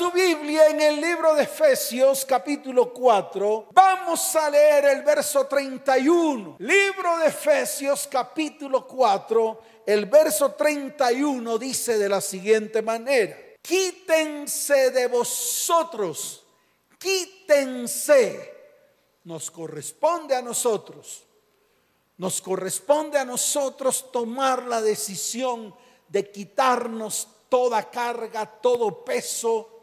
su Biblia en el libro de Efesios capítulo 4, vamos a leer el verso 31. Libro de Efesios capítulo 4, el verso 31 dice de la siguiente manera. Quítense de vosotros, quítense. Nos corresponde a nosotros, nos corresponde a nosotros tomar la decisión de quitarnos toda carga, todo peso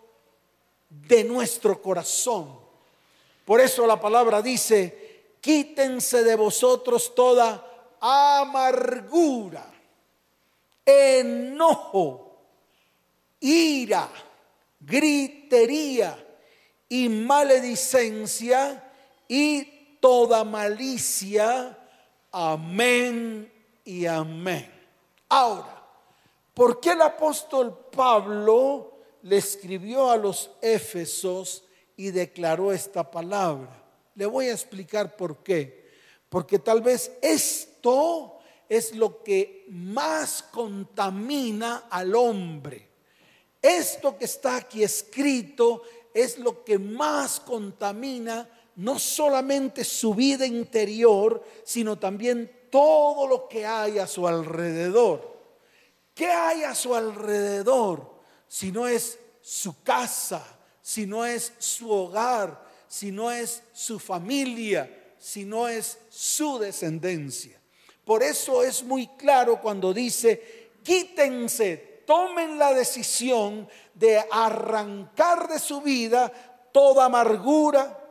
de nuestro corazón. Por eso la palabra dice, quítense de vosotros toda amargura, enojo, ira, gritería y maledicencia y toda malicia. Amén y amén. Ahora, ¿Por qué el apóstol Pablo le escribió a los Éfesos y declaró esta palabra? Le voy a explicar por qué. Porque tal vez esto es lo que más contamina al hombre. Esto que está aquí escrito es lo que más contamina no solamente su vida interior, sino también todo lo que hay a su alrededor. ¿Qué hay a su alrededor si no es su casa, si no es su hogar, si no es su familia, si no es su descendencia? Por eso es muy claro cuando dice, quítense, tomen la decisión de arrancar de su vida toda amargura,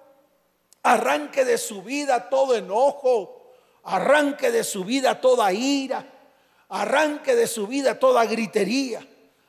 arranque de su vida todo enojo, arranque de su vida toda ira, arranque de su vida toda gritería,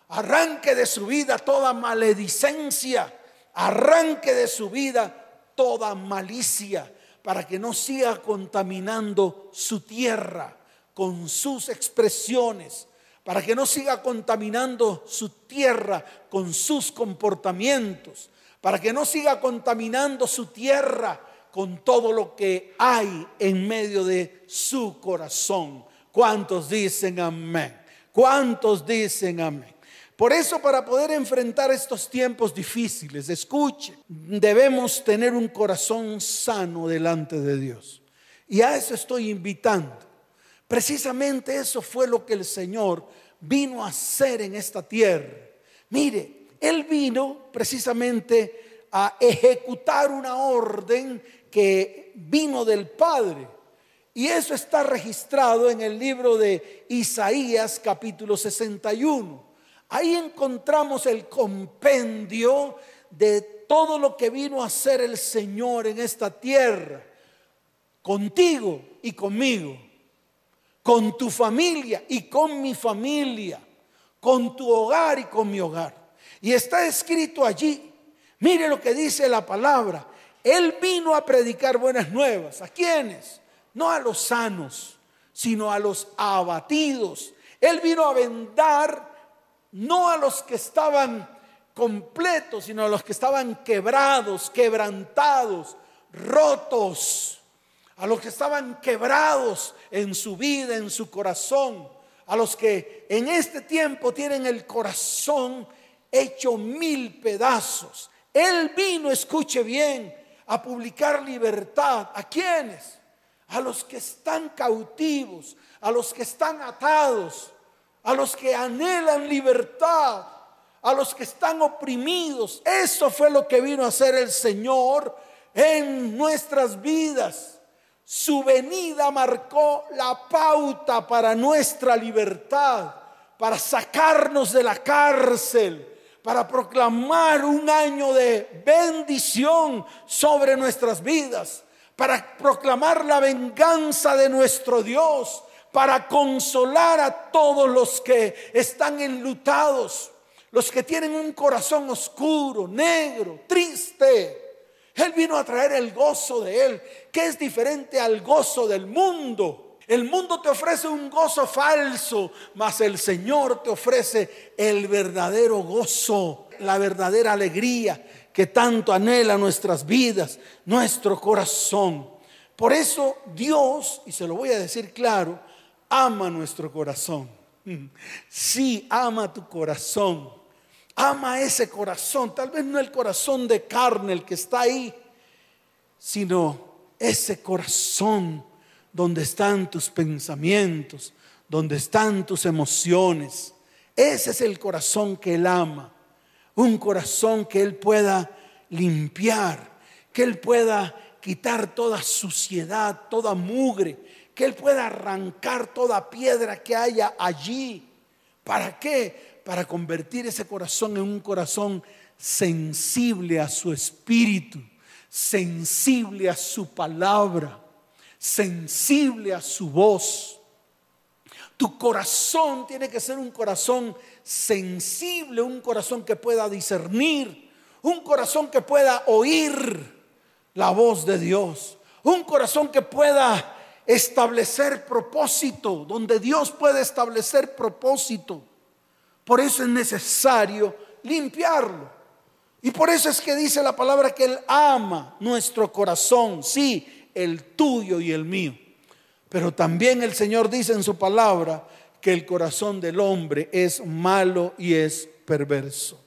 arranque de su vida toda maledicencia, arranque de su vida toda malicia, para que no siga contaminando su tierra con sus expresiones, para que no siga contaminando su tierra con sus comportamientos, para que no siga contaminando su tierra con todo lo que hay en medio de su corazón. ¿Cuántos dicen amén? ¿Cuántos dicen amén? Por eso para poder enfrentar estos tiempos difíciles, escuche, debemos tener un corazón sano delante de Dios. Y a eso estoy invitando. Precisamente eso fue lo que el Señor vino a hacer en esta tierra. Mire, Él vino precisamente a ejecutar una orden que vino del Padre. Y eso está registrado en el libro de Isaías capítulo 61. Ahí encontramos el compendio de todo lo que vino a hacer el Señor en esta tierra, contigo y conmigo, con tu familia y con mi familia, con tu hogar y con mi hogar. Y está escrito allí, mire lo que dice la palabra, Él vino a predicar buenas nuevas. ¿A quiénes? no a los sanos, sino a los abatidos. Él vino a vendar no a los que estaban completos, sino a los que estaban quebrados, quebrantados, rotos, a los que estaban quebrados en su vida, en su corazón, a los que en este tiempo tienen el corazón hecho mil pedazos. Él vino, escuche bien, a publicar libertad. ¿A quiénes? a los que están cautivos, a los que están atados, a los que anhelan libertad, a los que están oprimidos. Eso fue lo que vino a hacer el Señor en nuestras vidas. Su venida marcó la pauta para nuestra libertad, para sacarnos de la cárcel, para proclamar un año de bendición sobre nuestras vidas para proclamar la venganza de nuestro Dios, para consolar a todos los que están enlutados, los que tienen un corazón oscuro, negro, triste. Él vino a traer el gozo de Él, que es diferente al gozo del mundo. El mundo te ofrece un gozo falso, mas el Señor te ofrece el verdadero gozo, la verdadera alegría que tanto anhela nuestras vidas, nuestro corazón. Por eso Dios, y se lo voy a decir claro, ama nuestro corazón. Sí, ama tu corazón. Ama ese corazón, tal vez no el corazón de carne el que está ahí, sino ese corazón donde están tus pensamientos, donde están tus emociones. Ese es el corazón que Él ama. Un corazón que Él pueda limpiar, que Él pueda quitar toda suciedad, toda mugre, que Él pueda arrancar toda piedra que haya allí. ¿Para qué? Para convertir ese corazón en un corazón sensible a su espíritu, sensible a su palabra, sensible a su voz. Tu corazón tiene que ser un corazón sensible, un corazón que pueda discernir, un corazón que pueda oír la voz de Dios, un corazón que pueda establecer propósito, donde Dios puede establecer propósito. Por eso es necesario limpiarlo. Y por eso es que dice la palabra que Él ama nuestro corazón, sí, el tuyo y el mío. Pero también el Señor dice en su palabra que el corazón del hombre es malo y es perverso.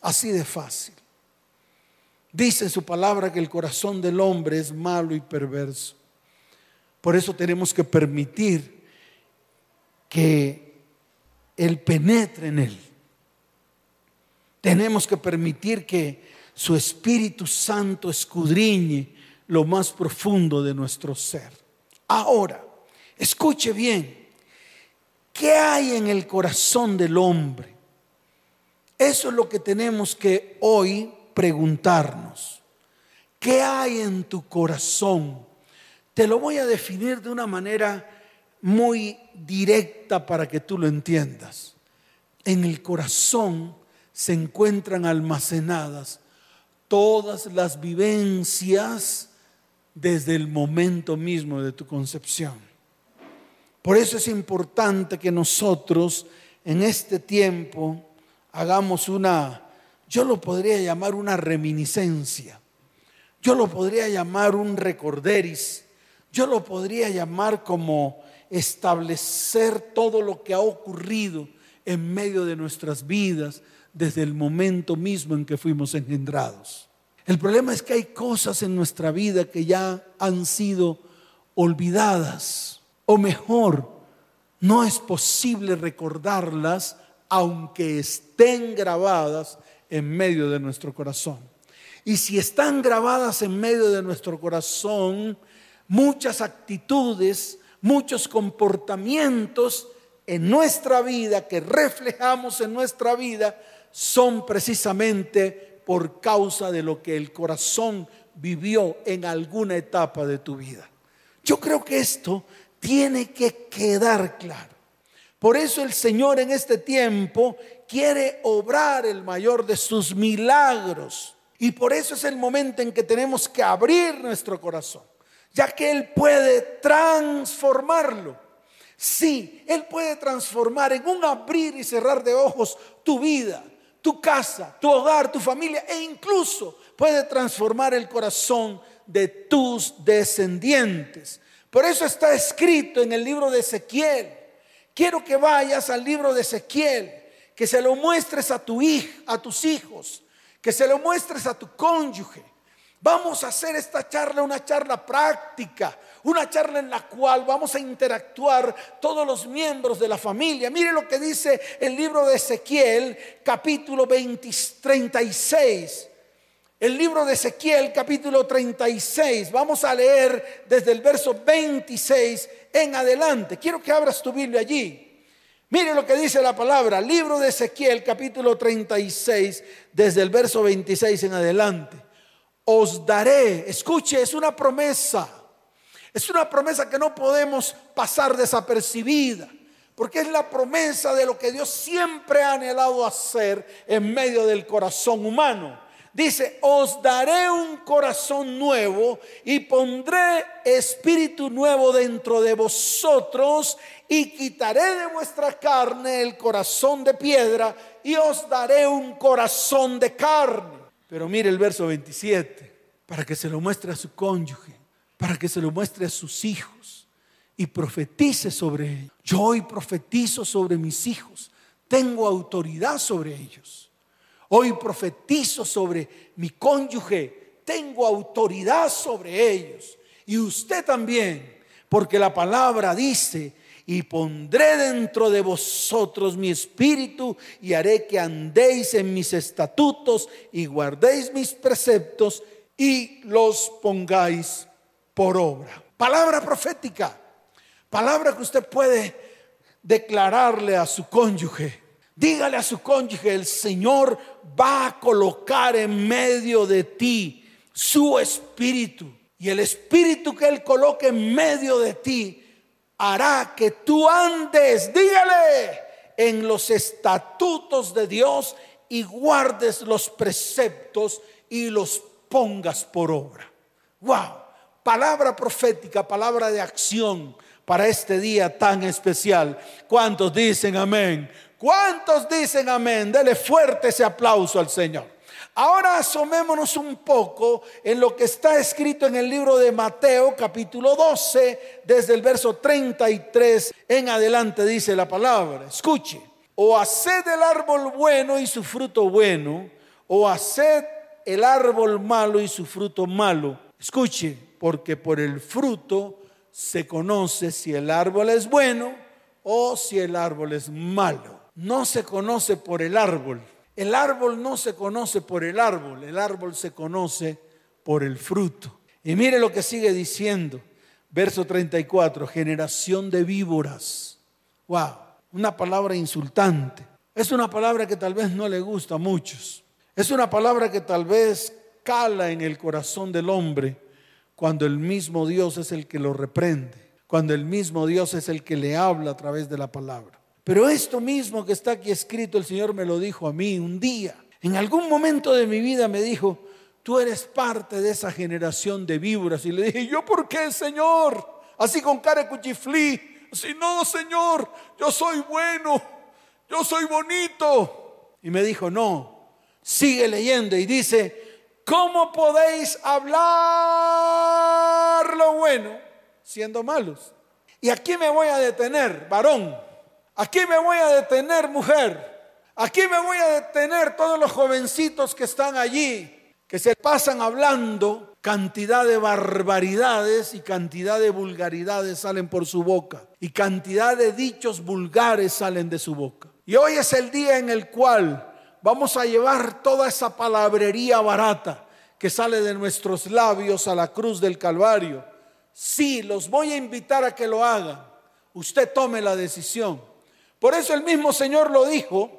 Así de fácil. Dice su palabra que el corazón del hombre es malo y perverso. Por eso tenemos que permitir que Él penetre en Él. Tenemos que permitir que su Espíritu Santo escudriñe lo más profundo de nuestro ser. Ahora, escuche bien, ¿qué hay en el corazón del hombre? Eso es lo que tenemos que hoy preguntarnos. ¿Qué hay en tu corazón? Te lo voy a definir de una manera muy directa para que tú lo entiendas. En el corazón se encuentran almacenadas todas las vivencias desde el momento mismo de tu concepción. Por eso es importante que nosotros en este tiempo hagamos una, yo lo podría llamar una reminiscencia, yo lo podría llamar un recorderis, yo lo podría llamar como establecer todo lo que ha ocurrido en medio de nuestras vidas desde el momento mismo en que fuimos engendrados. El problema es que hay cosas en nuestra vida que ya han sido olvidadas, o mejor, no es posible recordarlas aunque estén grabadas en medio de nuestro corazón. Y si están grabadas en medio de nuestro corazón, muchas actitudes, muchos comportamientos en nuestra vida que reflejamos en nuestra vida son precisamente por causa de lo que el corazón vivió en alguna etapa de tu vida. Yo creo que esto tiene que quedar claro. Por eso el Señor en este tiempo quiere obrar el mayor de sus milagros. Y por eso es el momento en que tenemos que abrir nuestro corazón, ya que Él puede transformarlo. Sí, Él puede transformar en un abrir y cerrar de ojos tu vida, tu casa, tu hogar, tu familia e incluso puede transformar el corazón de tus descendientes. Por eso está escrito en el libro de Ezequiel Quiero que vayas al libro de Ezequiel, que se lo muestres a tu hijo, a tus hijos, que se lo muestres a tu cónyuge. Vamos a hacer esta charla una charla práctica, una charla en la cual vamos a interactuar todos los miembros de la familia. Mire lo que dice el libro de Ezequiel, capítulo 20, 36. El libro de Ezequiel, capítulo 36. Vamos a leer desde el verso 26 en adelante. Quiero que abras tu Biblia allí. Mire lo que dice la palabra, libro de Ezequiel capítulo 36, desde el verso 26 en adelante. Os daré, escuche, es una promesa. Es una promesa que no podemos pasar desapercibida, porque es la promesa de lo que Dios siempre ha anhelado hacer en medio del corazón humano. Dice, os daré un corazón nuevo y pondré espíritu nuevo dentro de vosotros y quitaré de vuestra carne el corazón de piedra y os daré un corazón de carne. Pero mire el verso 27, para que se lo muestre a su cónyuge, para que se lo muestre a sus hijos y profetice sobre ellos. Yo hoy profetizo sobre mis hijos tengo autoridad sobre ellos. Hoy profetizo sobre mi cónyuge, tengo autoridad sobre ellos. Y usted también, porque la palabra dice, y pondré dentro de vosotros mi espíritu y haré que andéis en mis estatutos y guardéis mis preceptos y los pongáis por obra. Palabra profética, palabra que usted puede declararle a su cónyuge. Dígale a su cónyuge, el Señor va a colocar en medio de ti su espíritu. Y el espíritu que Él coloque en medio de ti hará que tú andes, dígale, en los estatutos de Dios y guardes los preceptos y los pongas por obra. Wow, palabra profética, palabra de acción para este día tan especial. ¿Cuántos dicen amén? ¿Cuántos dicen amén? Dele fuerte ese aplauso al Señor. Ahora asomémonos un poco en lo que está escrito en el libro de Mateo capítulo 12, desde el verso 33 en adelante dice la palabra. Escuche, o haced el árbol bueno y su fruto bueno, o haced el árbol malo y su fruto malo. Escuche, porque por el fruto se conoce si el árbol es bueno o si el árbol es malo. No se conoce por el árbol, el árbol no se conoce por el árbol, el árbol se conoce por el fruto. Y mire lo que sigue diciendo, verso 34, generación de víboras. Wow, una palabra insultante. Es una palabra que tal vez no le gusta a muchos. Es una palabra que tal vez cala en el corazón del hombre cuando el mismo Dios es el que lo reprende, cuando el mismo Dios es el que le habla a través de la palabra. Pero esto mismo que está aquí escrito, el Señor me lo dijo a mí un día. En algún momento de mi vida me dijo, tú eres parte de esa generación de víboras. Y le dije, ¿yo por qué, Señor? Así con cara cuchiflí. Así, no, Señor, yo soy bueno, yo soy bonito. Y me dijo, no, sigue leyendo y dice, ¿cómo podéis hablar lo bueno siendo malos? Y aquí me voy a detener, varón. Aquí me voy a detener, mujer. Aquí me voy a detener todos los jovencitos que están allí, que se pasan hablando cantidad de barbaridades y cantidad de vulgaridades salen por su boca y cantidad de dichos vulgares salen de su boca. Y hoy es el día en el cual vamos a llevar toda esa palabrería barata que sale de nuestros labios a la cruz del Calvario. Sí, los voy a invitar a que lo hagan. Usted tome la decisión. Por eso el mismo Señor lo dijo,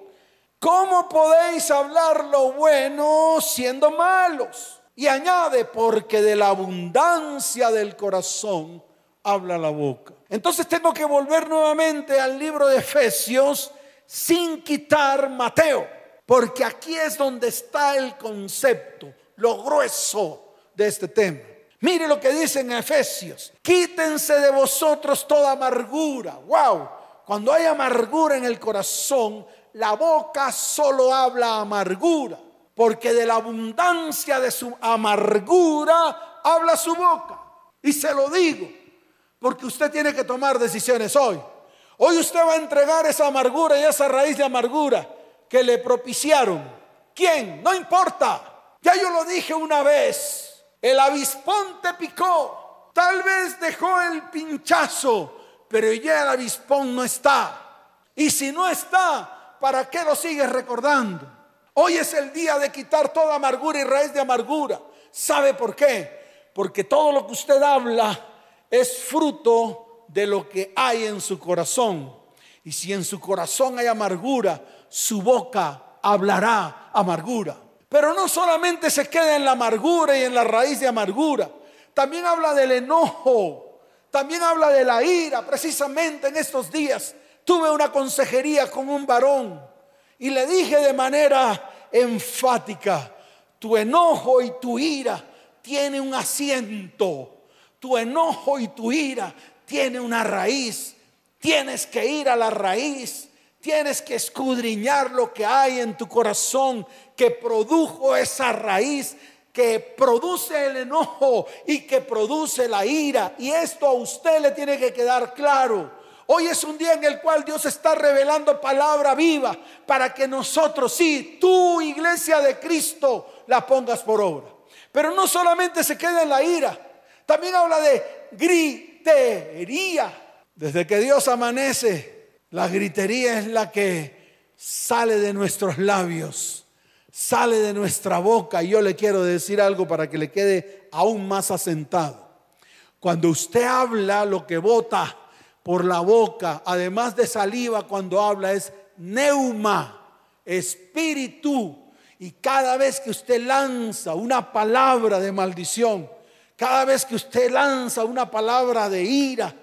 ¿cómo podéis hablar lo bueno siendo malos? Y añade, porque de la abundancia del corazón habla la boca. Entonces tengo que volver nuevamente al libro de Efesios sin quitar Mateo, porque aquí es donde está el concepto, lo grueso de este tema. Mire lo que dice en Efesios, quítense de vosotros toda amargura. Wow cuando hay amargura en el corazón, la boca solo habla amargura, porque de la abundancia de su amargura habla su boca. Y se lo digo, porque usted tiene que tomar decisiones hoy. Hoy usted va a entregar esa amargura y esa raíz de amargura que le propiciaron. ¿Quién? No importa. Ya yo lo dije una vez. El avispón te picó. Tal vez dejó el pinchazo pero ya el avispón no está. Y si no está, ¿para qué lo sigues recordando? Hoy es el día de quitar toda amargura y raíz de amargura. ¿Sabe por qué? Porque todo lo que usted habla es fruto de lo que hay en su corazón. Y si en su corazón hay amargura, su boca hablará amargura. Pero no solamente se queda en la amargura y en la raíz de amargura, también habla del enojo, también habla de la ira. Precisamente en estos días tuve una consejería con un varón y le dije de manera enfática, tu enojo y tu ira tiene un asiento. Tu enojo y tu ira tiene una raíz. Tienes que ir a la raíz. Tienes que escudriñar lo que hay en tu corazón que produjo esa raíz que produce el enojo y que produce la ira. Y esto a usted le tiene que quedar claro. Hoy es un día en el cual Dios está revelando palabra viva para que nosotros, sí, tu iglesia de Cristo, la pongas por obra. Pero no solamente se queda en la ira, también habla de gritería. Desde que Dios amanece, la gritería es la que sale de nuestros labios, sale de nuestra boca. Y yo le quiero decir algo para que le quede aún más asentado. Cuando usted habla, lo que bota por la boca, además de saliva cuando habla, es neuma, espíritu. Y cada vez que usted lanza una palabra de maldición, cada vez que usted lanza una palabra de ira,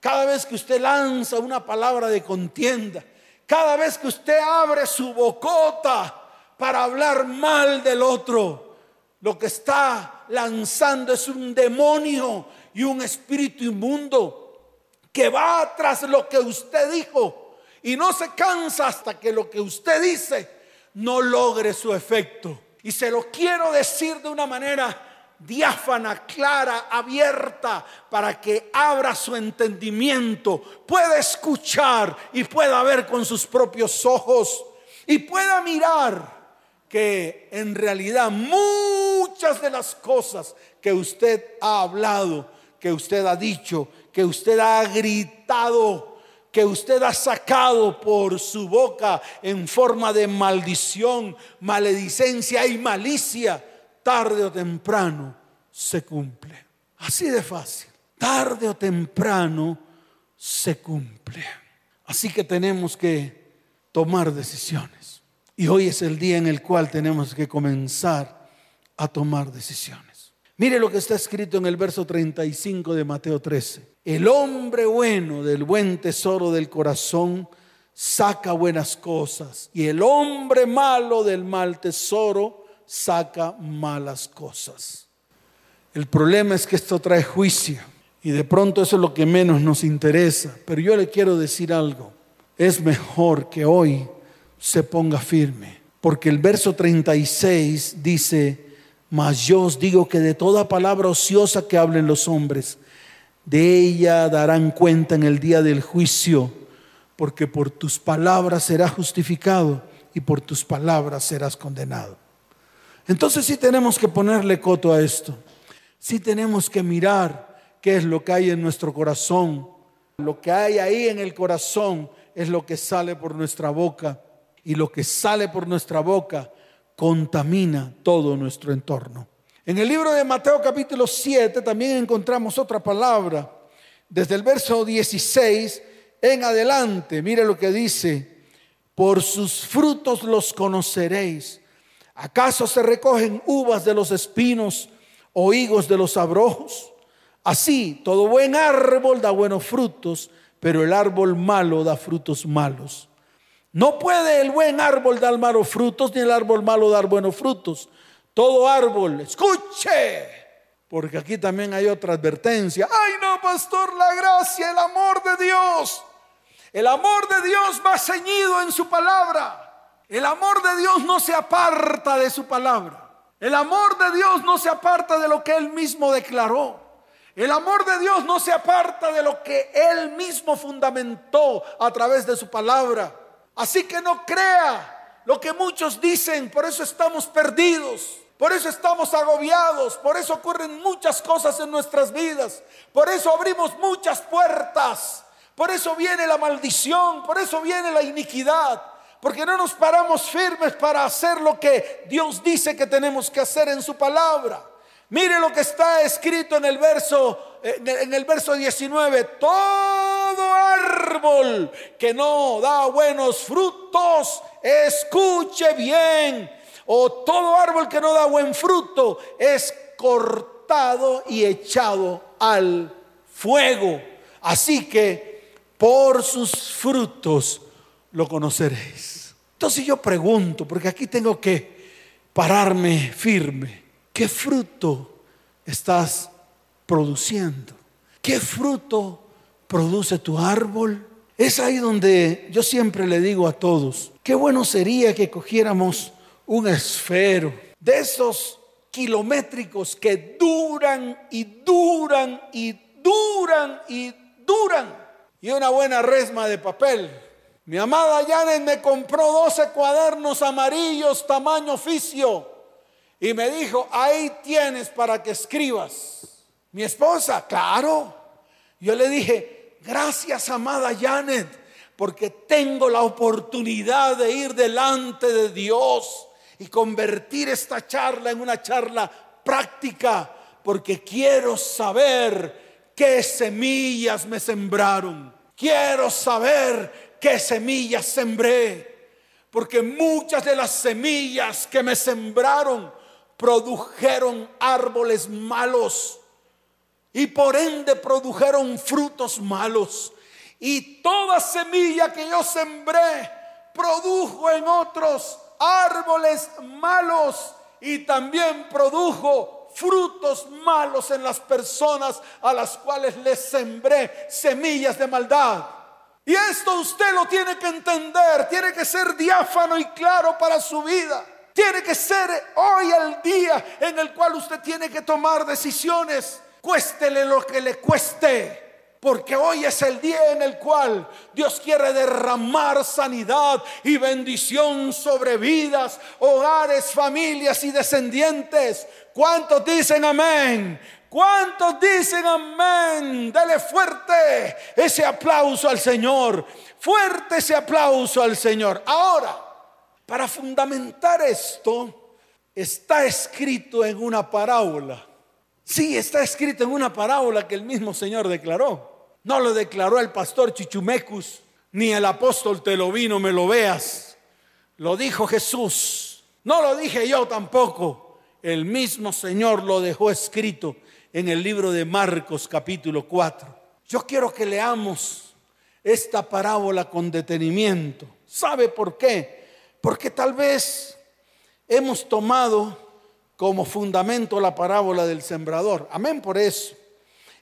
cada vez que usted lanza una palabra de contienda, cada vez que usted abre su bocota para hablar mal del otro, lo que está lanzando es un demonio y un espíritu inmundo que va tras lo que usted dijo y no se cansa hasta que lo que usted dice no logre su efecto. Y se lo quiero decir de una manera diáfana, clara, abierta, para que abra su entendimiento, pueda escuchar y pueda ver con sus propios ojos y pueda mirar que en realidad muchas de las cosas que usted ha hablado, que usted ha dicho, que usted ha gritado, que usted ha sacado por su boca en forma de maldición, maledicencia y malicia, tarde o temprano se cumple. Así de fácil. Tarde o temprano se cumple. Así que tenemos que tomar decisiones. Y hoy es el día en el cual tenemos que comenzar a tomar decisiones. Mire lo que está escrito en el verso 35 de Mateo 13. El hombre bueno del buen tesoro del corazón saca buenas cosas y el hombre malo del mal tesoro saca malas cosas. El problema es que esto trae juicio y de pronto eso es lo que menos nos interesa. Pero yo le quiero decir algo. Es mejor que hoy se ponga firme porque el verso 36 dice, mas yo os digo que de toda palabra ociosa que hablen los hombres, de ella darán cuenta en el día del juicio, porque por tus palabras serás justificado y por tus palabras serás condenado. Entonces sí tenemos que ponerle coto a esto. Sí tenemos que mirar qué es lo que hay en nuestro corazón. Lo que hay ahí en el corazón es lo que sale por nuestra boca. Y lo que sale por nuestra boca contamina todo nuestro entorno. En el libro de Mateo capítulo 7 también encontramos otra palabra. Desde el verso 16 en adelante, mire lo que dice, por sus frutos los conoceréis. ¿Acaso se recogen uvas de los espinos o higos de los abrojos? Así, todo buen árbol da buenos frutos, pero el árbol malo da frutos malos. No puede el buen árbol dar malos frutos, ni el árbol malo dar buenos frutos. Todo árbol, escuche, porque aquí también hay otra advertencia. Ay, no, pastor, la gracia, el amor de Dios. El amor de Dios va ceñido en su palabra. El amor de Dios no se aparta de su palabra. El amor de Dios no se aparta de lo que Él mismo declaró. El amor de Dios no se aparta de lo que Él mismo fundamentó a través de su palabra. Así que no crea lo que muchos dicen, por eso estamos perdidos. Por eso estamos agobiados, por eso ocurren muchas cosas en nuestras vidas, por eso abrimos muchas puertas, por eso viene la maldición, por eso viene la iniquidad, porque no nos paramos firmes para hacer lo que Dios dice que tenemos que hacer en su palabra. Mire lo que está escrito en el verso en el verso 19, todo árbol que no da buenos frutos, escuche bien, o todo árbol que no da buen fruto es cortado y echado al fuego. Así que por sus frutos lo conoceréis. Entonces yo pregunto, porque aquí tengo que pararme firme, ¿qué fruto estás produciendo? ¿Qué fruto produce tu árbol? Es ahí donde yo siempre le digo a todos, qué bueno sería que cogiéramos un esfero de esos kilométricos que duran y duran y duran y duran. y una buena resma de papel. Mi amada Janet me compró 12 cuadernos amarillos tamaño oficio y me dijo, ahí tienes para que escribas. Mi esposa, claro. Yo le dije, gracias amada Janet, porque tengo la oportunidad de ir delante de Dios y convertir esta charla en una charla práctica, porque quiero saber qué semillas me sembraron. Quiero saber qué semillas sembré, porque muchas de las semillas que me sembraron produjeron árboles malos y por ende produjeron frutos malos. Y toda semilla que yo sembré produjo en otros árboles malos y también produjo frutos malos en las personas a las cuales les sembré semillas de maldad. Y esto usted lo tiene que entender, tiene que ser diáfano y claro para su vida. Tiene que ser hoy el día en el cual usted tiene que tomar decisiones cuéstele lo que le cueste. Porque hoy es el día en el cual Dios quiere derramar sanidad y bendición sobre vidas, hogares, familias y descendientes. ¿Cuántos dicen amén? ¿Cuántos dicen amén? Dele fuerte ese aplauso al Señor. Fuerte ese aplauso al Señor. Ahora, para fundamentar esto, está escrito en una parábola Sí, está escrito en una parábola que el mismo Señor declaró. No lo declaró el pastor Chichumecus, ni el apóstol te lo vino, me lo veas. Lo dijo Jesús. No lo dije yo tampoco. El mismo Señor lo dejó escrito en el libro de Marcos capítulo 4. Yo quiero que leamos esta parábola con detenimiento. ¿Sabe por qué? Porque tal vez hemos tomado como fundamento la parábola del sembrador. Amén por eso.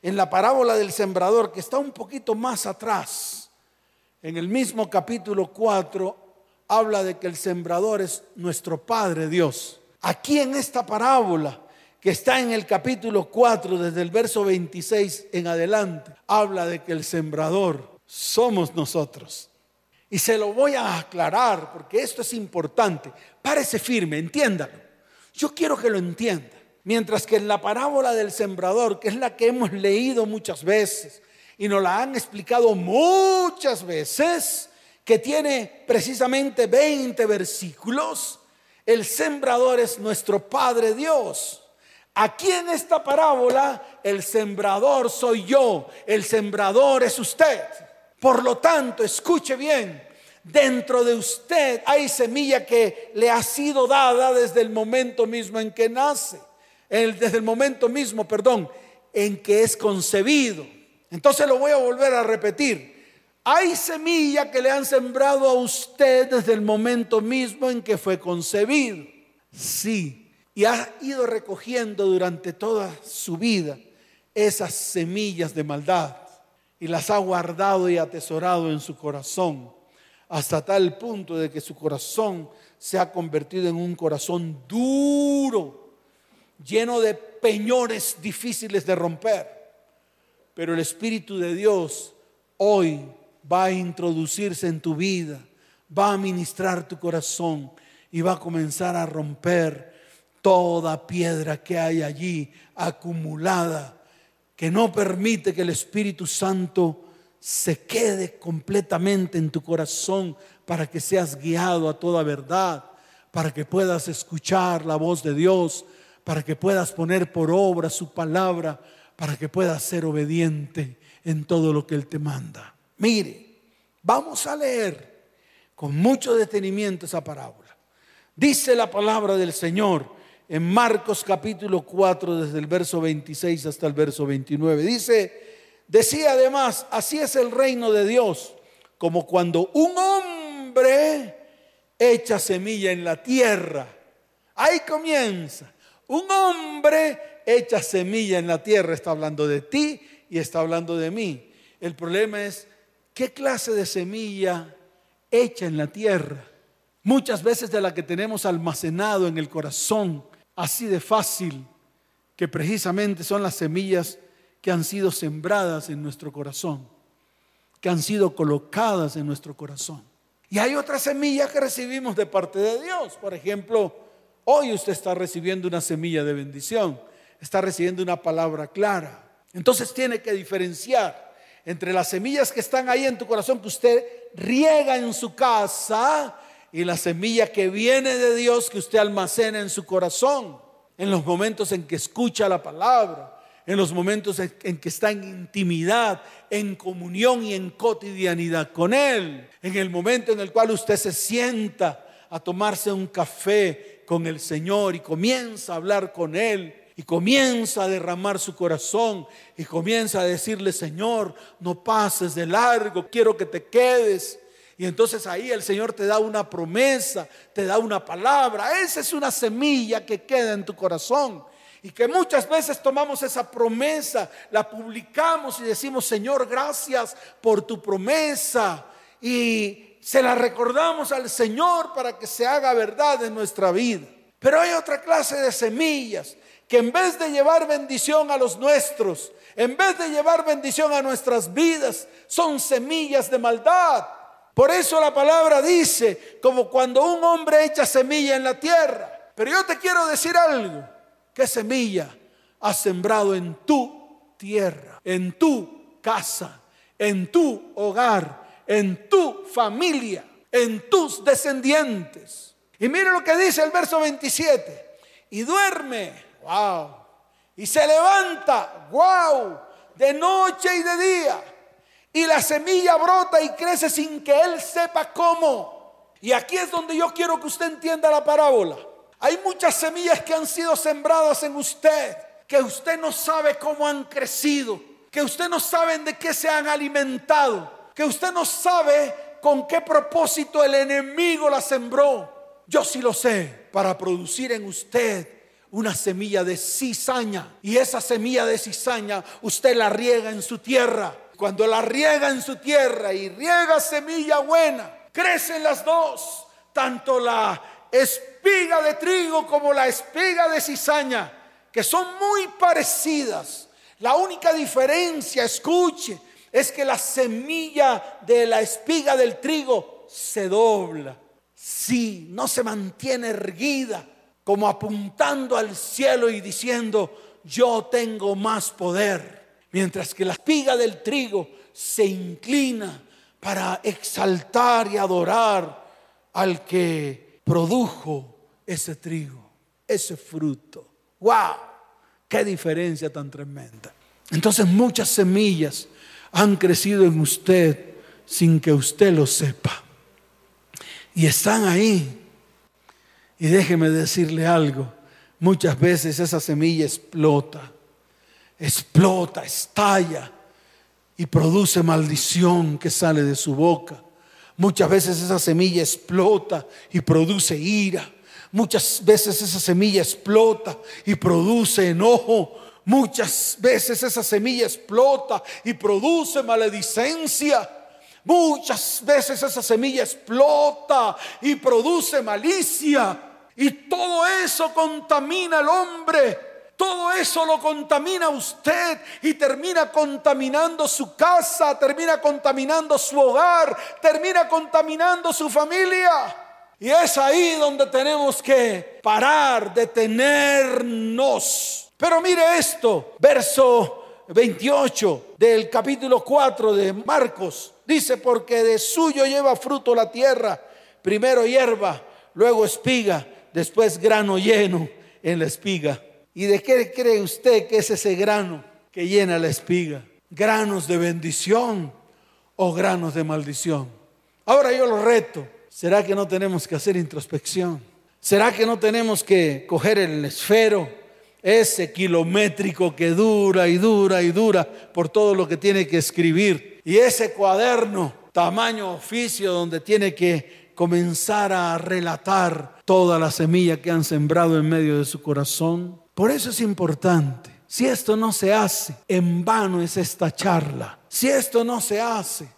En la parábola del sembrador, que está un poquito más atrás, en el mismo capítulo 4, habla de que el sembrador es nuestro Padre Dios. Aquí en esta parábola, que está en el capítulo 4, desde el verso 26 en adelante, habla de que el sembrador somos nosotros. Y se lo voy a aclarar porque esto es importante. Párese firme, entiéndalo. Yo quiero que lo entienda. Mientras que en la parábola del sembrador, que es la que hemos leído muchas veces y nos la han explicado muchas veces, que tiene precisamente 20 versículos, el sembrador es nuestro Padre Dios. Aquí en esta parábola, el sembrador soy yo, el sembrador es usted. Por lo tanto, escuche bien, Dentro de usted hay semilla que le ha sido dada desde el momento mismo en que nace, desde el momento mismo, perdón, en que es concebido. Entonces lo voy a volver a repetir. Hay semilla que le han sembrado a usted desde el momento mismo en que fue concebido. Sí, y ha ido recogiendo durante toda su vida esas semillas de maldad y las ha guardado y atesorado en su corazón hasta tal punto de que su corazón se ha convertido en un corazón duro, lleno de peñones difíciles de romper. Pero el Espíritu de Dios hoy va a introducirse en tu vida, va a ministrar tu corazón y va a comenzar a romper toda piedra que hay allí acumulada, que no permite que el Espíritu Santo se quede completamente en tu corazón para que seas guiado a toda verdad, para que puedas escuchar la voz de Dios, para que puedas poner por obra su palabra, para que puedas ser obediente en todo lo que Él te manda. Mire, vamos a leer con mucho detenimiento esa parábola. Dice la palabra del Señor en Marcos capítulo 4, desde el verso 26 hasta el verso 29. Dice, Decía además, así es el reino de Dios, como cuando un hombre echa semilla en la tierra. Ahí comienza. Un hombre echa semilla en la tierra. Está hablando de ti y está hablando de mí. El problema es, ¿qué clase de semilla echa en la tierra? Muchas veces de la que tenemos almacenado en el corazón, así de fácil, que precisamente son las semillas que han sido sembradas en nuestro corazón. que han sido colocadas en nuestro corazón. Y hay otras semillas que recibimos de parte de Dios. Por ejemplo, hoy usted está recibiendo una semilla de bendición, está recibiendo una palabra clara. Entonces tiene que diferenciar entre las semillas que están ahí en tu corazón que usted riega en su casa y la semilla que viene de Dios que usted almacena en su corazón, en los momentos en que escucha la palabra, en los momentos en que está en intimidad, en comunión y en cotidianidad con Él, en el momento en el cual usted se sienta a tomarse un café con el Señor y comienza a hablar con Él y comienza a derramar su corazón y comienza a decirle, Señor, no pases de largo, quiero que te quedes. Y entonces ahí el Señor te da una promesa, te da una palabra. Esa es una semilla que queda en tu corazón. Y que muchas veces tomamos esa promesa, la publicamos y decimos, Señor, gracias por tu promesa. Y se la recordamos al Señor para que se haga verdad en nuestra vida. Pero hay otra clase de semillas que en vez de llevar bendición a los nuestros, en vez de llevar bendición a nuestras vidas, son semillas de maldad. Por eso la palabra dice, como cuando un hombre echa semilla en la tierra. Pero yo te quiero decir algo. ¿Qué semilla has sembrado en tu tierra, en tu casa, en tu hogar, en tu familia, en tus descendientes? Y mire lo que dice el verso 27. Y duerme, wow. Y se levanta, wow, de noche y de día. Y la semilla brota y crece sin que él sepa cómo. Y aquí es donde yo quiero que usted entienda la parábola. Hay muchas semillas que han sido sembradas en usted, que usted no sabe cómo han crecido, que usted no sabe de qué se han alimentado, que usted no sabe con qué propósito el enemigo la sembró. Yo sí lo sé, para producir en usted una semilla de cizaña. Y esa semilla de cizaña usted la riega en su tierra. Cuando la riega en su tierra y riega semilla buena, crecen las dos, tanto la espiga de trigo como la espiga de cizaña, que son muy parecidas. La única diferencia, escuche, es que la semilla de la espiga del trigo se dobla. Sí, no se mantiene erguida, como apuntando al cielo y diciendo, yo tengo más poder. Mientras que la espiga del trigo se inclina para exaltar y adorar al que produjo ese trigo, ese fruto. ¡Wow! ¡Qué diferencia tan tremenda! Entonces muchas semillas han crecido en usted sin que usted lo sepa. Y están ahí. Y déjeme decirle algo. Muchas veces esa semilla explota, explota, estalla y produce maldición que sale de su boca. Muchas veces esa semilla explota y produce ira. Muchas veces esa semilla explota y produce enojo. Muchas veces esa semilla explota y produce maledicencia. Muchas veces esa semilla explota y produce malicia. Y todo eso contamina al hombre todo eso lo contamina usted y termina contaminando su casa, termina contaminando su hogar, termina contaminando su familia. Y es ahí donde tenemos que parar, detenernos. Pero mire esto, verso 28 del capítulo 4 de Marcos. Dice, porque de suyo lleva fruto la tierra, primero hierba, luego espiga, después grano lleno en la espiga. ¿Y de qué cree usted que es ese grano que llena la espiga? ¿Granos de bendición o granos de maldición? Ahora yo lo reto. ¿Será que no tenemos que hacer introspección? ¿Será que no tenemos que coger el esfero, ese kilométrico que dura y dura y dura por todo lo que tiene que escribir? Y ese cuaderno, tamaño oficio, donde tiene que comenzar a relatar toda la semilla que han sembrado en medio de su corazón. Por eso es importante. Si esto no se hace, en vano es esta charla. Si esto no se hace,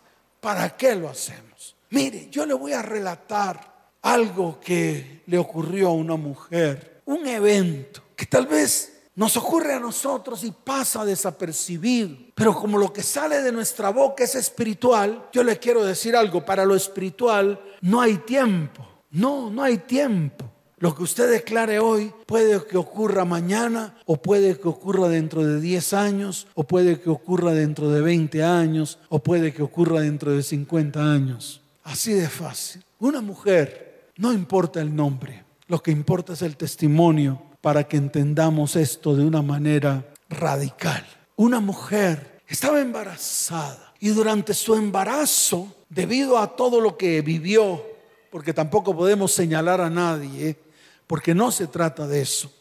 ¿para qué lo hacemos? Mire, yo le voy a relatar algo que le ocurrió a una mujer, un evento que tal vez nos ocurre a nosotros y pasa desapercibido. Pero como lo que sale de nuestra boca es espiritual, yo le quiero decir algo, para lo espiritual no hay tiempo. No, no hay tiempo. Lo que usted declare hoy puede que ocurra mañana o puede que ocurra dentro de 10 años o puede que ocurra dentro de 20 años o puede que ocurra dentro de 50 años. Así de fácil. Una mujer, no importa el nombre, lo que importa es el testimonio para que entendamos esto de una manera radical. Una mujer estaba embarazada y durante su embarazo, debido a todo lo que vivió, porque tampoco podemos señalar a nadie, porque no se trata de eso.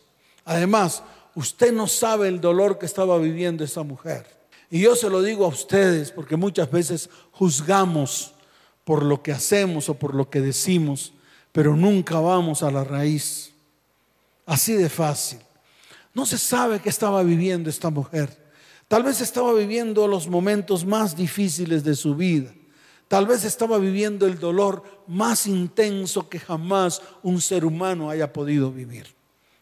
Además, usted no sabe el dolor que estaba viviendo esa mujer. Y yo se lo digo a ustedes porque muchas veces juzgamos por lo que hacemos o por lo que decimos, pero nunca vamos a la raíz. Así de fácil. No se sabe qué estaba viviendo esta mujer. Tal vez estaba viviendo los momentos más difíciles de su vida. Tal vez estaba viviendo el dolor más intenso que jamás un ser humano haya podido vivir.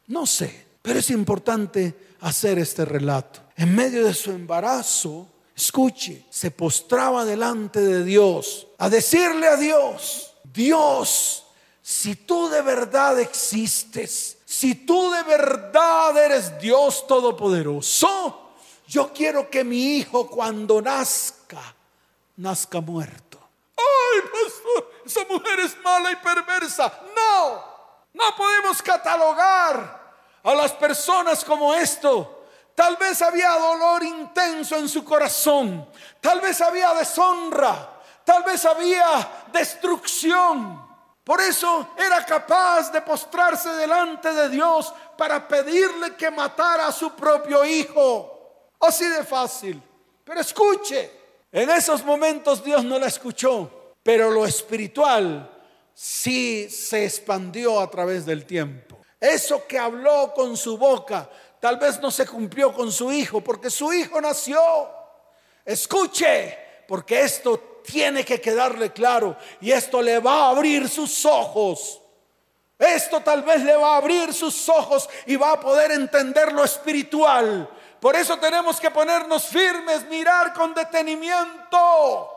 No sé, pero es importante hacer este relato. En medio de su embarazo, escuche, se postraba delante de Dios a decirle a Dios, Dios, si tú de verdad existes, si tú de verdad eres Dios Todopoderoso, yo quiero que mi hijo cuando nazca, nazca muerto esa mujer es mala y perversa. No, no podemos catalogar a las personas como esto. Tal vez había dolor intenso en su corazón, tal vez había deshonra, tal vez había destrucción. Por eso era capaz de postrarse delante de Dios para pedirle que matara a su propio hijo. Así de fácil. Pero escuche, en esos momentos Dios no la escuchó, pero lo espiritual sí se expandió a través del tiempo. Eso que habló con su boca tal vez no se cumplió con su hijo porque su hijo nació. Escuche, porque esto tiene que quedarle claro y esto le va a abrir sus ojos. Esto tal vez le va a abrir sus ojos y va a poder entender lo espiritual por eso tenemos que ponernos firmes, mirar con detenimiento.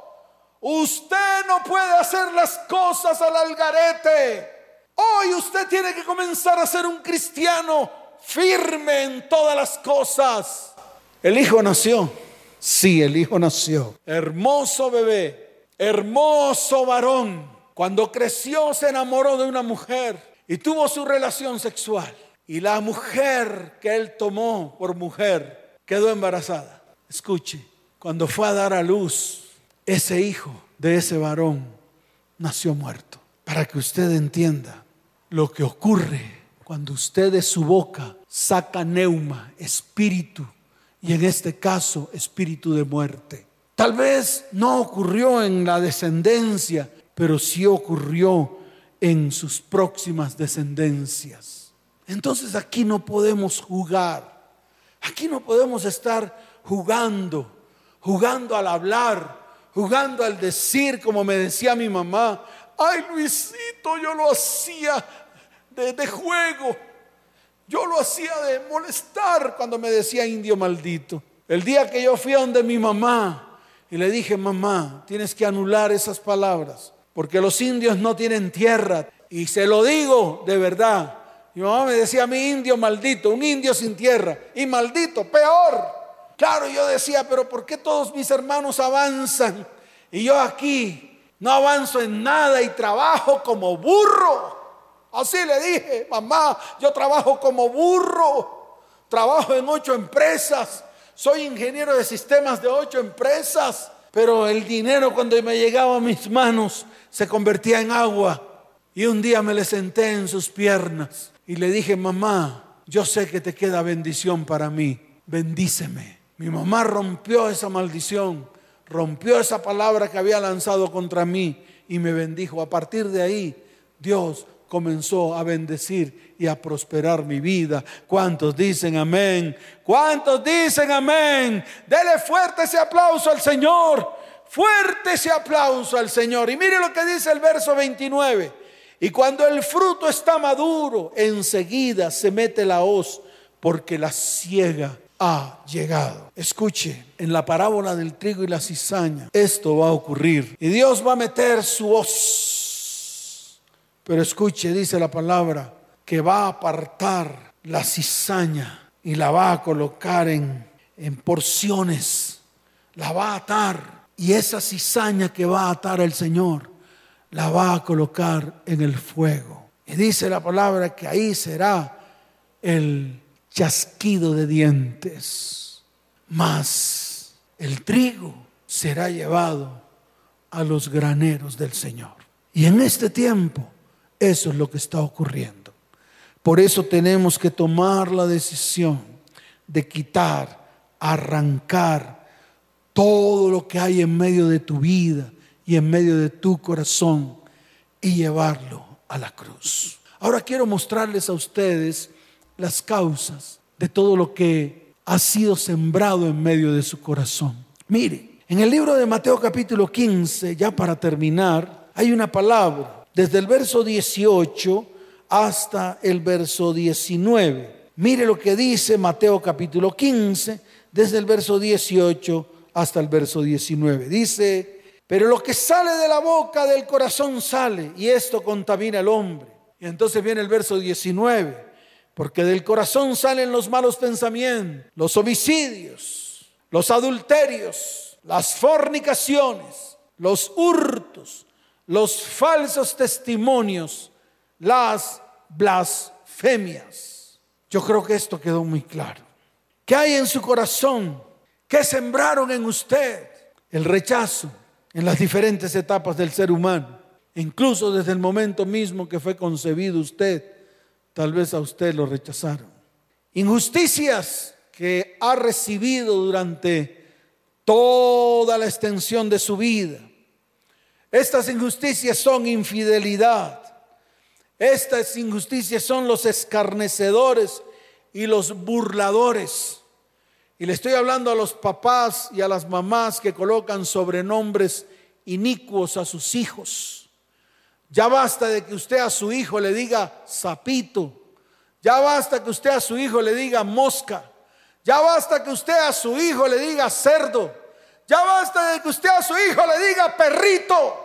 Usted no puede hacer las cosas al algarete. Hoy usted tiene que comenzar a ser un cristiano firme en todas las cosas. El hijo nació. Sí, el hijo nació. Hermoso bebé, hermoso varón. Cuando creció se enamoró de una mujer y tuvo su relación sexual. Y la mujer que él tomó por mujer quedó embarazada. Escuche, cuando fue a dar a luz, ese hijo de ese varón nació muerto. Para que usted entienda lo que ocurre cuando usted de su boca saca neuma, espíritu, y en este caso espíritu de muerte. Tal vez no ocurrió en la descendencia, pero sí ocurrió en sus próximas descendencias. Entonces aquí no podemos jugar. Aquí no podemos estar jugando, jugando al hablar, jugando al decir, como me decía mi mamá, ay Luisito, yo lo hacía de, juego, yo lo hacía de molestar cuando me decía indio maldito. El día que yo fui a donde mi mamá y le dije, mamá, tienes que anular esas palabras, porque los indios no tienen tierra. Y se lo digo de verdad, mi mamá me decía a mi indio maldito, un indio sin tierra. Y maldito, peor. Claro, yo decía, pero ¿por qué todos mis hermanos avanzan? Y yo aquí no avanzo en nada y trabajo como burro. Así le dije, mamá, yo trabajo como burro. Trabajo en ocho empresas. Soy ingeniero de sistemas de ocho empresas. Pero el dinero cuando me llegaba a mis manos se convertía en agua. Y un día me le senté en sus piernas y le dije, mamá, yo sé que te queda bendición para mí, bendíceme. Mi mamá rompió esa maldición, rompió esa palabra que había lanzado contra mí y me bendijo. A partir de ahí, Dios comenzó a bendecir y a prosperar mi vida. ¿Cuántos dicen amén? ¿Cuántos dicen amén? Dele fuerte ese aplauso al Señor. Fuerte ese aplauso al Señor. Y mire lo que dice el verso 29. Y cuando el fruto está maduro, enseguida se mete la hoz porque la ciega ha llegado. Escuche, en la parábola del trigo y la cizaña, esto va a ocurrir. Y Dios va a meter su hoz. Pero escuche, dice la palabra, que va a apartar la cizaña y la va a colocar en, en porciones. La va a atar. Y esa cizaña que va a atar el Señor, la va a colocar en el fuego. Y dice la palabra que ahí será el chasquido de dientes, mas el trigo será llevado a los graneros del Señor. Y en este tiempo eso es lo que está ocurriendo. Por eso tenemos que tomar la decisión de quitar, arrancar todo lo que hay en medio de tu vida y en medio de tu corazón y llevarlo a la cruz. Ahora quiero mostrarles a ustedes las causas de todo lo que ha sido sembrado en medio de su corazón. Mire, en el libro de Mateo capítulo 15, ya para terminar, hay una palabra, desde el verso 18 hasta el verso 19. Mire lo que dice Mateo capítulo 15, desde el verso 18 hasta el verso 19. Dice, pero lo que sale de la boca del corazón sale y esto contamina al hombre. Y entonces viene el verso 19. Porque del corazón salen los malos pensamientos, los homicidios, los adulterios, las fornicaciones, los hurtos, los falsos testimonios, las blasfemias. Yo creo que esto quedó muy claro. ¿Qué hay en su corazón? ¿Qué sembraron en usted? El rechazo en las diferentes etapas del ser humano, incluso desde el momento mismo que fue concebido usted Tal vez a usted lo rechazaron. Injusticias que ha recibido durante toda la extensión de su vida. Estas injusticias son infidelidad. Estas injusticias son los escarnecedores y los burladores. Y le estoy hablando a los papás y a las mamás que colocan sobrenombres inicuos a sus hijos. Ya basta de que usted a su hijo le diga sapito. Ya basta que usted a su hijo le diga mosca. Ya basta que usted a su hijo le diga cerdo. Ya basta de que usted a su hijo le diga perrito.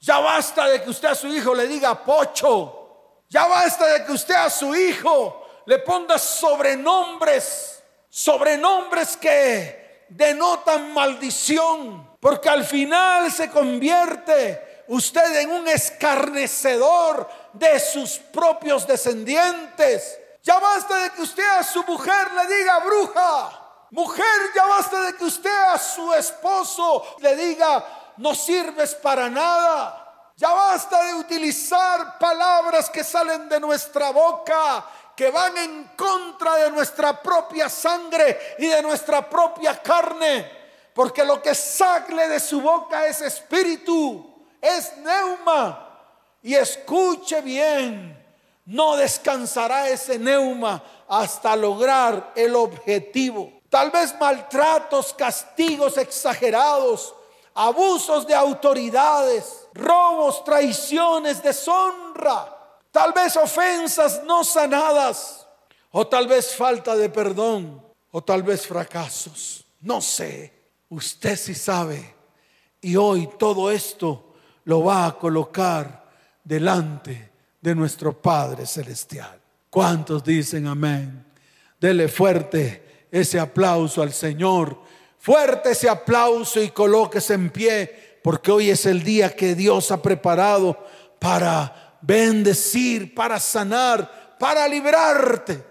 Ya basta de que usted a su hijo le diga pocho. Ya basta de que usted a su hijo le ponga sobrenombres. Sobrenombres que denotan maldición. Porque al final se convierte usted en un escarnecedor de sus propios descendientes. Ya basta de que usted a su mujer le diga bruja. Mujer, ya basta de que usted a su esposo le diga no sirves para nada. Ya basta de utilizar palabras que salen de nuestra boca, que van en contra de nuestra propia sangre y de nuestra propia carne. Porque lo que sale de su boca es espíritu es neuma. Y escuche bien, no descansará ese neuma hasta lograr el objetivo. Tal vez maltratos, castigos exagerados, abusos de autoridades, robos, traiciones, deshonra, tal vez ofensas no sanadas, o tal vez falta de perdón, o tal vez fracasos. No sé, usted sí sabe. Y hoy todo esto lo va a colocar delante de nuestro Padre Celestial. ¿Cuántos dicen amén? Dele fuerte ese aplauso al Señor. Fuerte ese aplauso y colóquese en pie, porque hoy es el día que Dios ha preparado para bendecir, para sanar, para librarte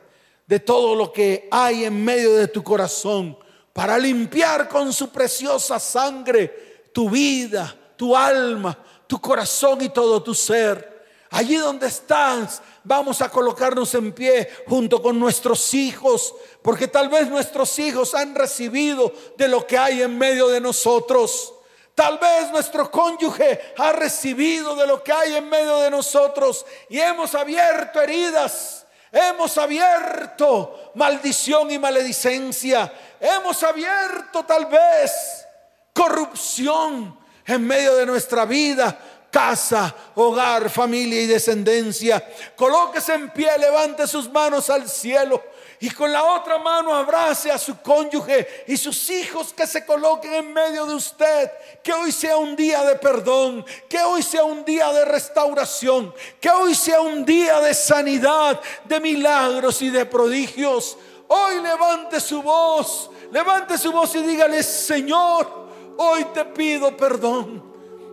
de todo lo que hay en medio de tu corazón, para limpiar con su preciosa sangre tu vida, tu alma, tu corazón y todo tu ser. Allí donde estás, vamos a colocarnos en pie junto con nuestros hijos, porque tal vez nuestros hijos han recibido de lo que hay en medio de nosotros. Tal vez nuestro cónyuge ha recibido de lo que hay en medio de nosotros y hemos abierto heridas, hemos abierto maldición y maledicencia, hemos abierto tal vez corrupción, en medio de nuestra vida, casa, hogar, familia y descendencia. Colóquese en pie, levante sus manos al cielo y con la otra mano abrace a su cónyuge y sus hijos que se coloquen en medio de usted. Que hoy sea un día de perdón, que hoy sea un día de restauración, que hoy sea un día de sanidad, de milagros y de prodigios. Hoy levante su voz, levante su voz y dígale, Señor, hoy te pido perdón,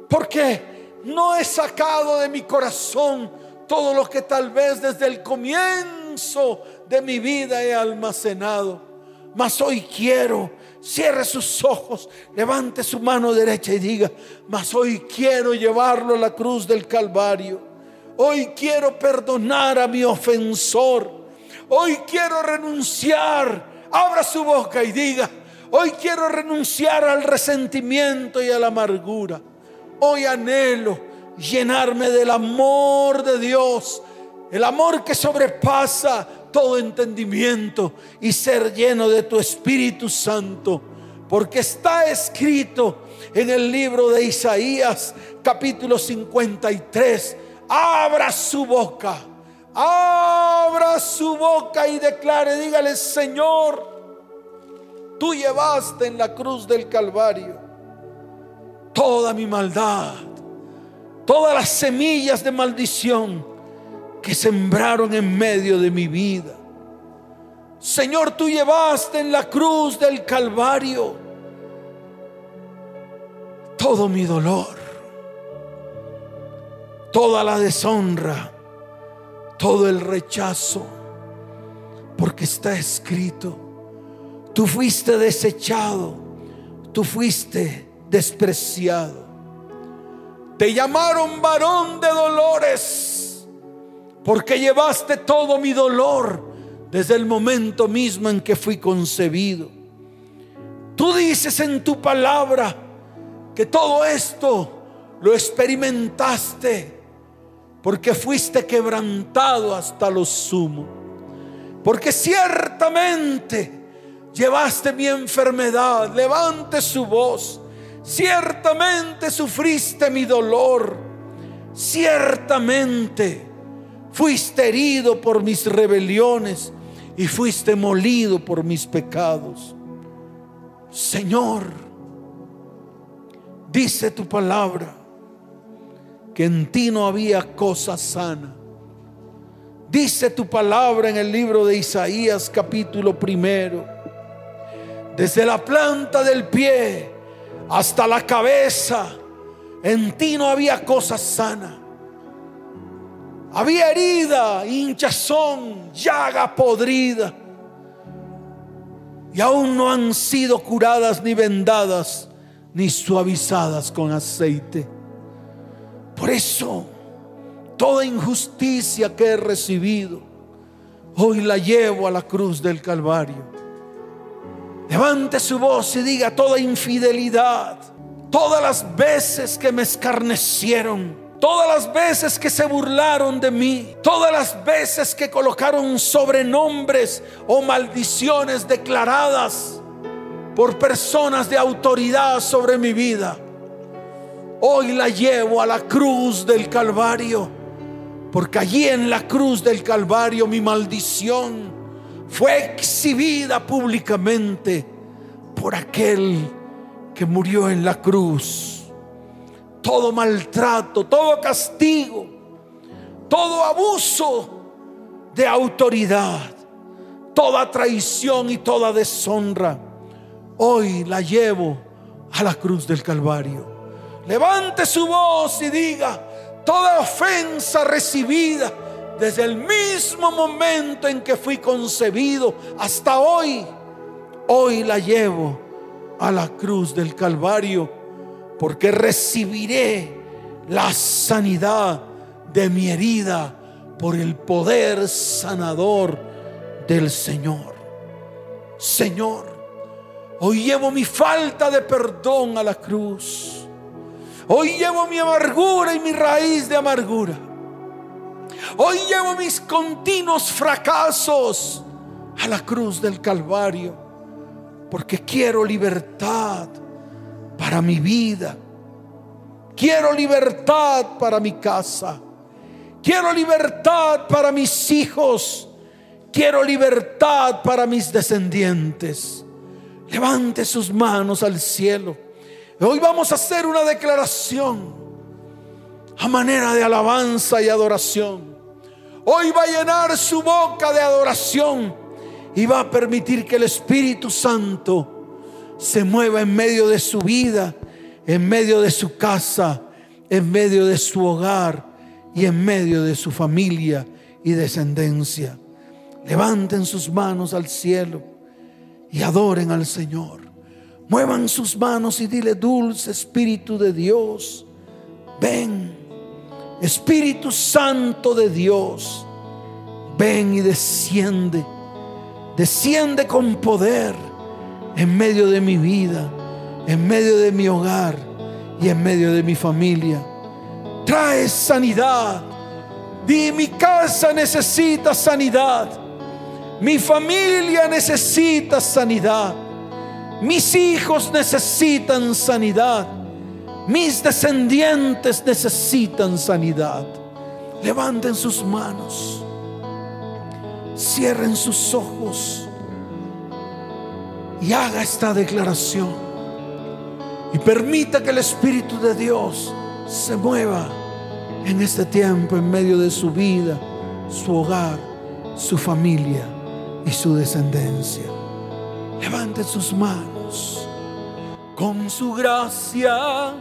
porque no he sacado de mi corazón todo lo que tal vez desde el comienzo de mi vida he almacenado. Mas hoy quiero, cierre sus ojos, levante su mano derecha y diga, mas hoy quiero llevarlo a la cruz del Calvario. Hoy quiero perdonar a mi ofensor. Hoy quiero renunciar. Abra su boca y diga, hoy quiero renunciar al resentimiento y a la amargura. Hoy anhelo llenarme del amor de Dios, el amor que sobrepasa todo entendimiento y ser lleno de tu Espíritu Santo. Porque está escrito en el libro de Isaías capítulo 53, abra su boca, abra su boca y declare, dígale, Señor, tú llevaste en la cruz del Calvario toda mi maldad, todas las semillas de maldición que sembraron en medio de mi vida. Señor, tú llevaste en la cruz del Calvario todo mi dolor, toda la deshonra, todo el rechazo, porque está escrito, tú fuiste desechado, tú fuiste despreciado. Te llamaron varón de dolores porque llevaste todo mi dolor desde el momento mismo en que fui concebido. Tú dices en tu palabra que todo esto lo experimentaste porque fuiste quebrantado hasta lo sumo. Porque ciertamente llevaste mi enfermedad, levante su voz. Ciertamente sufriste mi dolor. Ciertamente Fuiste herido por mis rebeliones y fuiste molido por mis pecados. Señor, dice tu palabra que en ti no había cosa sana. Dice tu palabra en el libro de Isaías capítulo primero. Desde la planta del pie hasta la cabeza, en ti no había cosa sana. Había herida, hinchazón, llaga podrida. Y aún no han sido curadas ni vendadas ni suavizadas con aceite. Por eso, toda injusticia que he recibido, hoy la llevo a la cruz del Calvario. Levante su voz y diga toda infidelidad, todas las veces que me escarnecieron Todas las veces que se burlaron de mí, todas las veces que colocaron sobrenombres o maldiciones declaradas por personas de autoridad sobre mi vida, hoy la llevo a la cruz del Calvario, porque allí en la cruz del Calvario mi maldición fue exhibida públicamente por aquel que murió en la cruz todo maltrato, todo castigo, todo abuso de autoridad, toda traición y toda deshonra, hoy la llevo a la cruz del Calvario. Levante su voz y diga, toda ofensa recibida desde el mismo momento en que fui concebido hasta hoy, hoy la llevo a la cruz del Calvario porque recibiré la sanidad de mi herida por el poder sanador del Señor. Señor, hoy llevo mi falta de perdón a la cruz. Hoy llevo mi amargura y mi raíz de amargura. Hoy llevo mis continuos fracasos a la cruz del Calvario, porque quiero libertad para mi vida. Quiero libertad para mi casa. Quiero libertad para mis hijos. Quiero libertad para mis descendientes. Levante sus manos al cielo. Hoy vamos a hacer una declaración a manera de alabanza y adoración. Hoy va a llenar su boca de adoración y va a permitir que el Espíritu Santo se mueva en medio de su vida, en medio de su casa, en medio de su hogar y en medio de su familia y descendencia. Levanten sus manos al cielo y adoren al Señor. Muevan sus manos y dile, dulce Espíritu de Dios, ven, Espíritu Santo de Dios, ven y desciende, desciende con poder en medio de mi vida, en medio de mi hogar y en medio de mi familia trae sanidad. Di, mi casa necesita sanidad. Mi familia necesita sanidad. Mis hijos necesitan sanidad. Mis descendientes necesitan sanidad. Levanten sus manos. Cierren sus ojos. Y haga esta declaración. Y permita que el Espíritu de Dios se mueva en este tiempo en medio de su vida, su hogar, su familia y su descendencia. Levante sus manos con su gracia.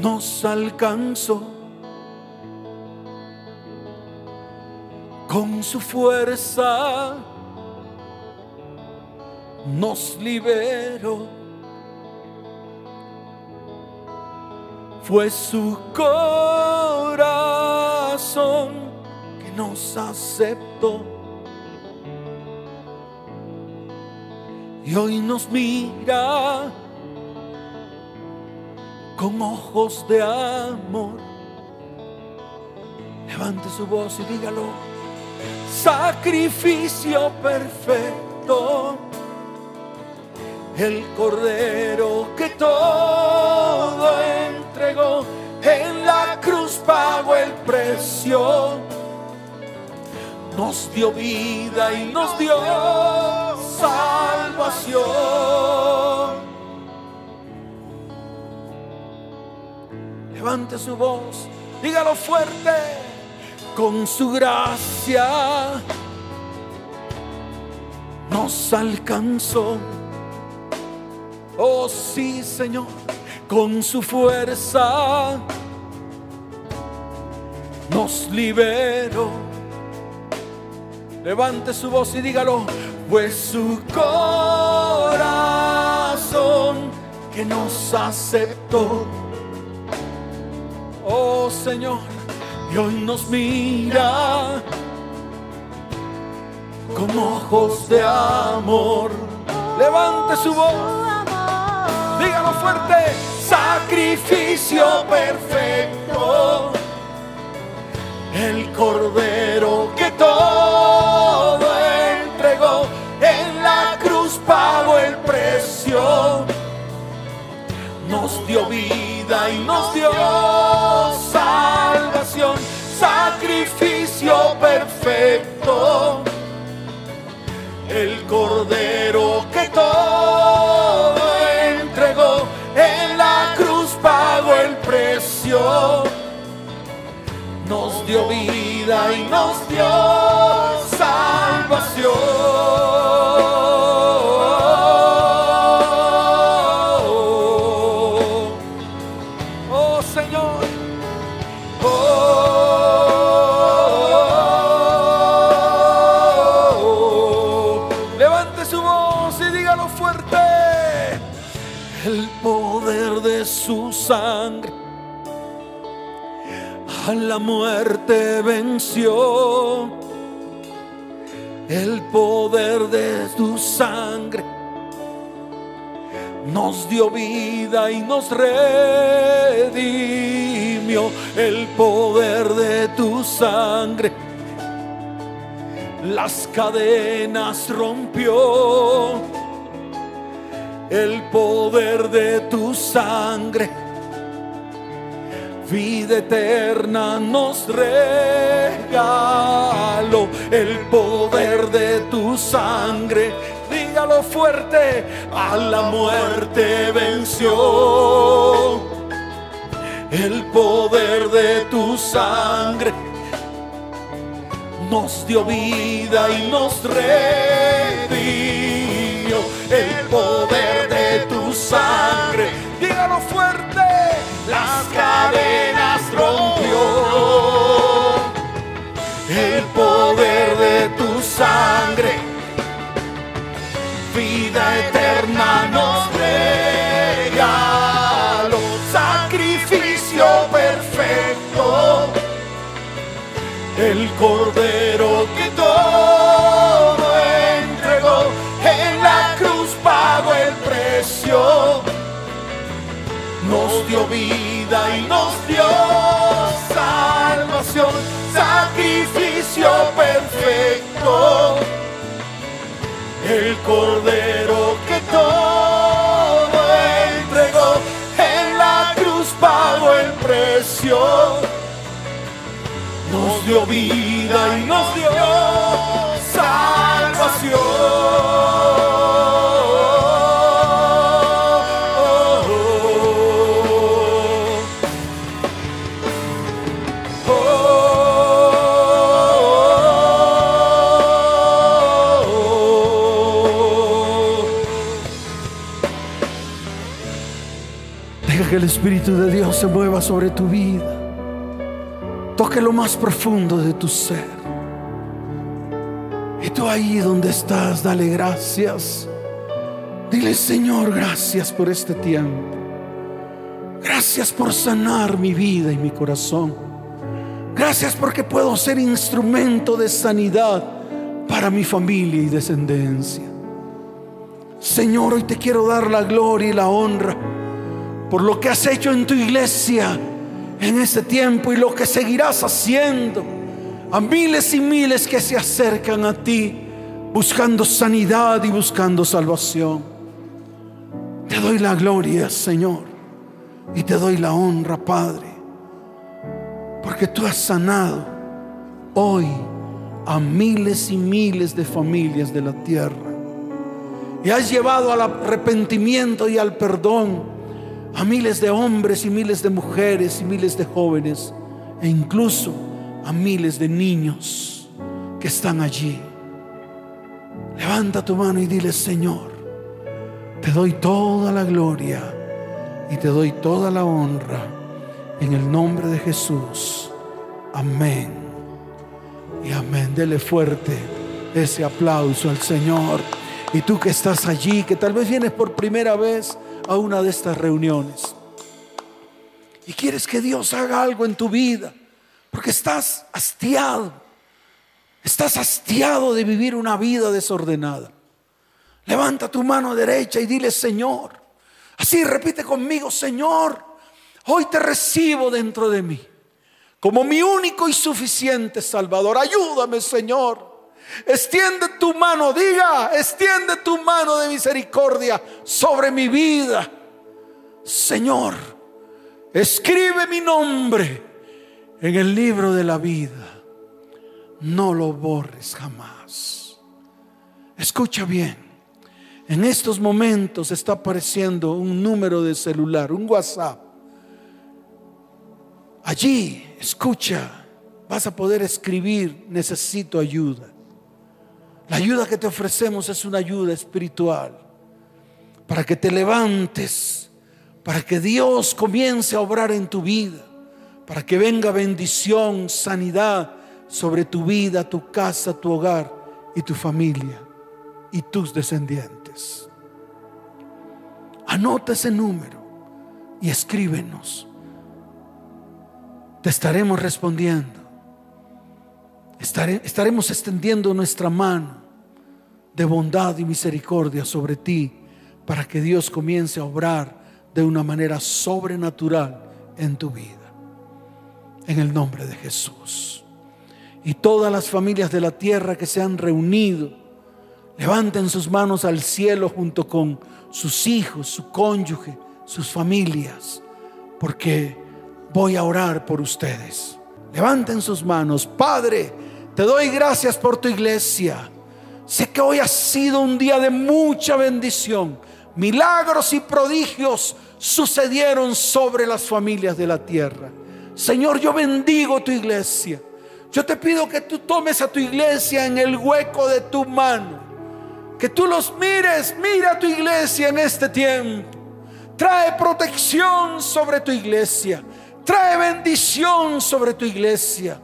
Nos alcanzó con su fuerza. Nos liberó fue su corazón que nos aceptó. Y hoy nos mira con ojos de amor. Levante su voz y dígalo. Sacrificio perfecto. El cordero que todo entregó, en la cruz pagó el precio, nos dio vida y nos dio salvación. Levante su voz, dígalo fuerte, con su gracia nos alcanzó. Oh sí, Señor con su fuerza nos liberó. Levante su voz y dígalo, pues su corazón que nos aceptó. Oh Señor, y hoy nos mira con ojos de amor. Levante su voz, dígalo fuerte. Sacrificio perfecto, el cordero que todo entregó, en la cruz pagó el precio, nos dio vida y nos dio salvación, sacrificio perfecto, el cordero que todo nos dio vida y nos dio salvación. La muerte venció. El poder de tu sangre nos dio vida y nos redimió. El poder de tu sangre las cadenas rompió el poder de tu sangre. Vida eterna nos regaló el poder de tu sangre. Dígalo fuerte, a la muerte venció. El poder de tu sangre nos dio vida y nos redimió. El poder el cordero que todo entregó en la cruz pagó el precio. Nos dio vida y nos dio salvación sacrificio perfecto. El cordero que todo entregó en la cruz pagó el precio dio vida y nos dio salvación. Deja que el Espíritu de Dios se mueva sobre tu vida. Toque lo más profundo de tu ser. Y tú ahí donde estás, dale gracias. Dile, Señor, gracias por este tiempo. Gracias por sanar mi vida y mi corazón. Gracias porque puedo ser instrumento de sanidad para mi familia y descendencia. Señor, hoy te quiero dar la gloria y la honra por lo que has hecho en tu iglesia en este tiempo y lo que seguirás haciendo a miles y miles que se acercan a ti buscando sanidad y buscando salvación. Te doy la gloria, Señor, y te doy la honra, Padre, porque tú has sanado hoy a miles y miles de familias de la tierra y has llevado al arrepentimiento y al perdón a miles de hombres y miles de mujeres y miles de jóvenes e incluso a miles de niños que están allí. Levanta tu mano y dile, Señor, te doy toda la gloria y te doy toda la honra en el nombre de Jesús. Amén. Y amén. Dele fuerte ese aplauso al Señor. Y tú que estás allí, que tal vez vienes por primera vez, a una de estas reuniones y quieres que Dios haga algo en tu vida, porque estás hastiado, estás hastiado de vivir una vida desordenada. Levanta tu mano derecha y dile, Señor, así repite conmigo, Señor, hoy te recibo dentro de mí como mi único y suficiente Salvador. Ayúdame, Señor. Extiende tu mano, diga, extiende tu mano de misericordia sobre mi vida. Señor, escribe mi nombre en el libro de la vida. No lo borres jamás. Escucha bien. En estos momentos está apareciendo un número de celular, un WhatsApp. Allí, escucha, vas a poder escribir, necesito ayuda. La ayuda que te ofrecemos es una ayuda espiritual para que te levantes, para que Dios comience a obrar en tu vida, para que venga bendición, sanidad sobre tu vida, tu casa, tu hogar y tu familia y tus descendientes. Anota ese número y escríbenos. Te estaremos respondiendo estaremos extendiendo nuestra mano de bondad y misericordia sobre ti para que Dios comience a obrar de una manera sobrenatural en tu vida. En el nombre de Jesús. Y todas las familias de la tierra que se han reunido, levanten sus manos al cielo junto con sus hijos, su cónyuge, sus familias, porque voy a orar por ustedes. Levanten sus manos. Padre, te doy gracias por tu iglesia. Sé que hoy ha sido un día de mucha bendición. Milagros y prodigios sucedieron sobre las familias de la tierra. Señor, yo bendigo tu iglesia. Yo te pido que tú tomes a tu iglesia en el hueco de tu mano. Que tú los mires, mira tu iglesia en este tiempo. Trae protección sobre tu iglesia. Trae bendición sobre tu iglesia.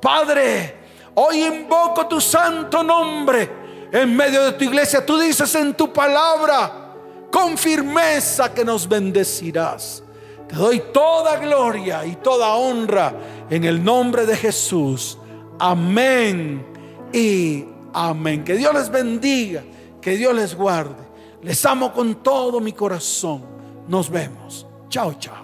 Padre, hoy invoco tu santo nombre en medio de tu iglesia. Tú dices en tu palabra con firmeza que nos bendecirás. Te doy toda gloria y toda honra en el nombre de Jesús. Amén y amén. Que Dios les bendiga, que Dios les guarde. Les amo con todo mi corazón. Nos vemos. Chao, chao.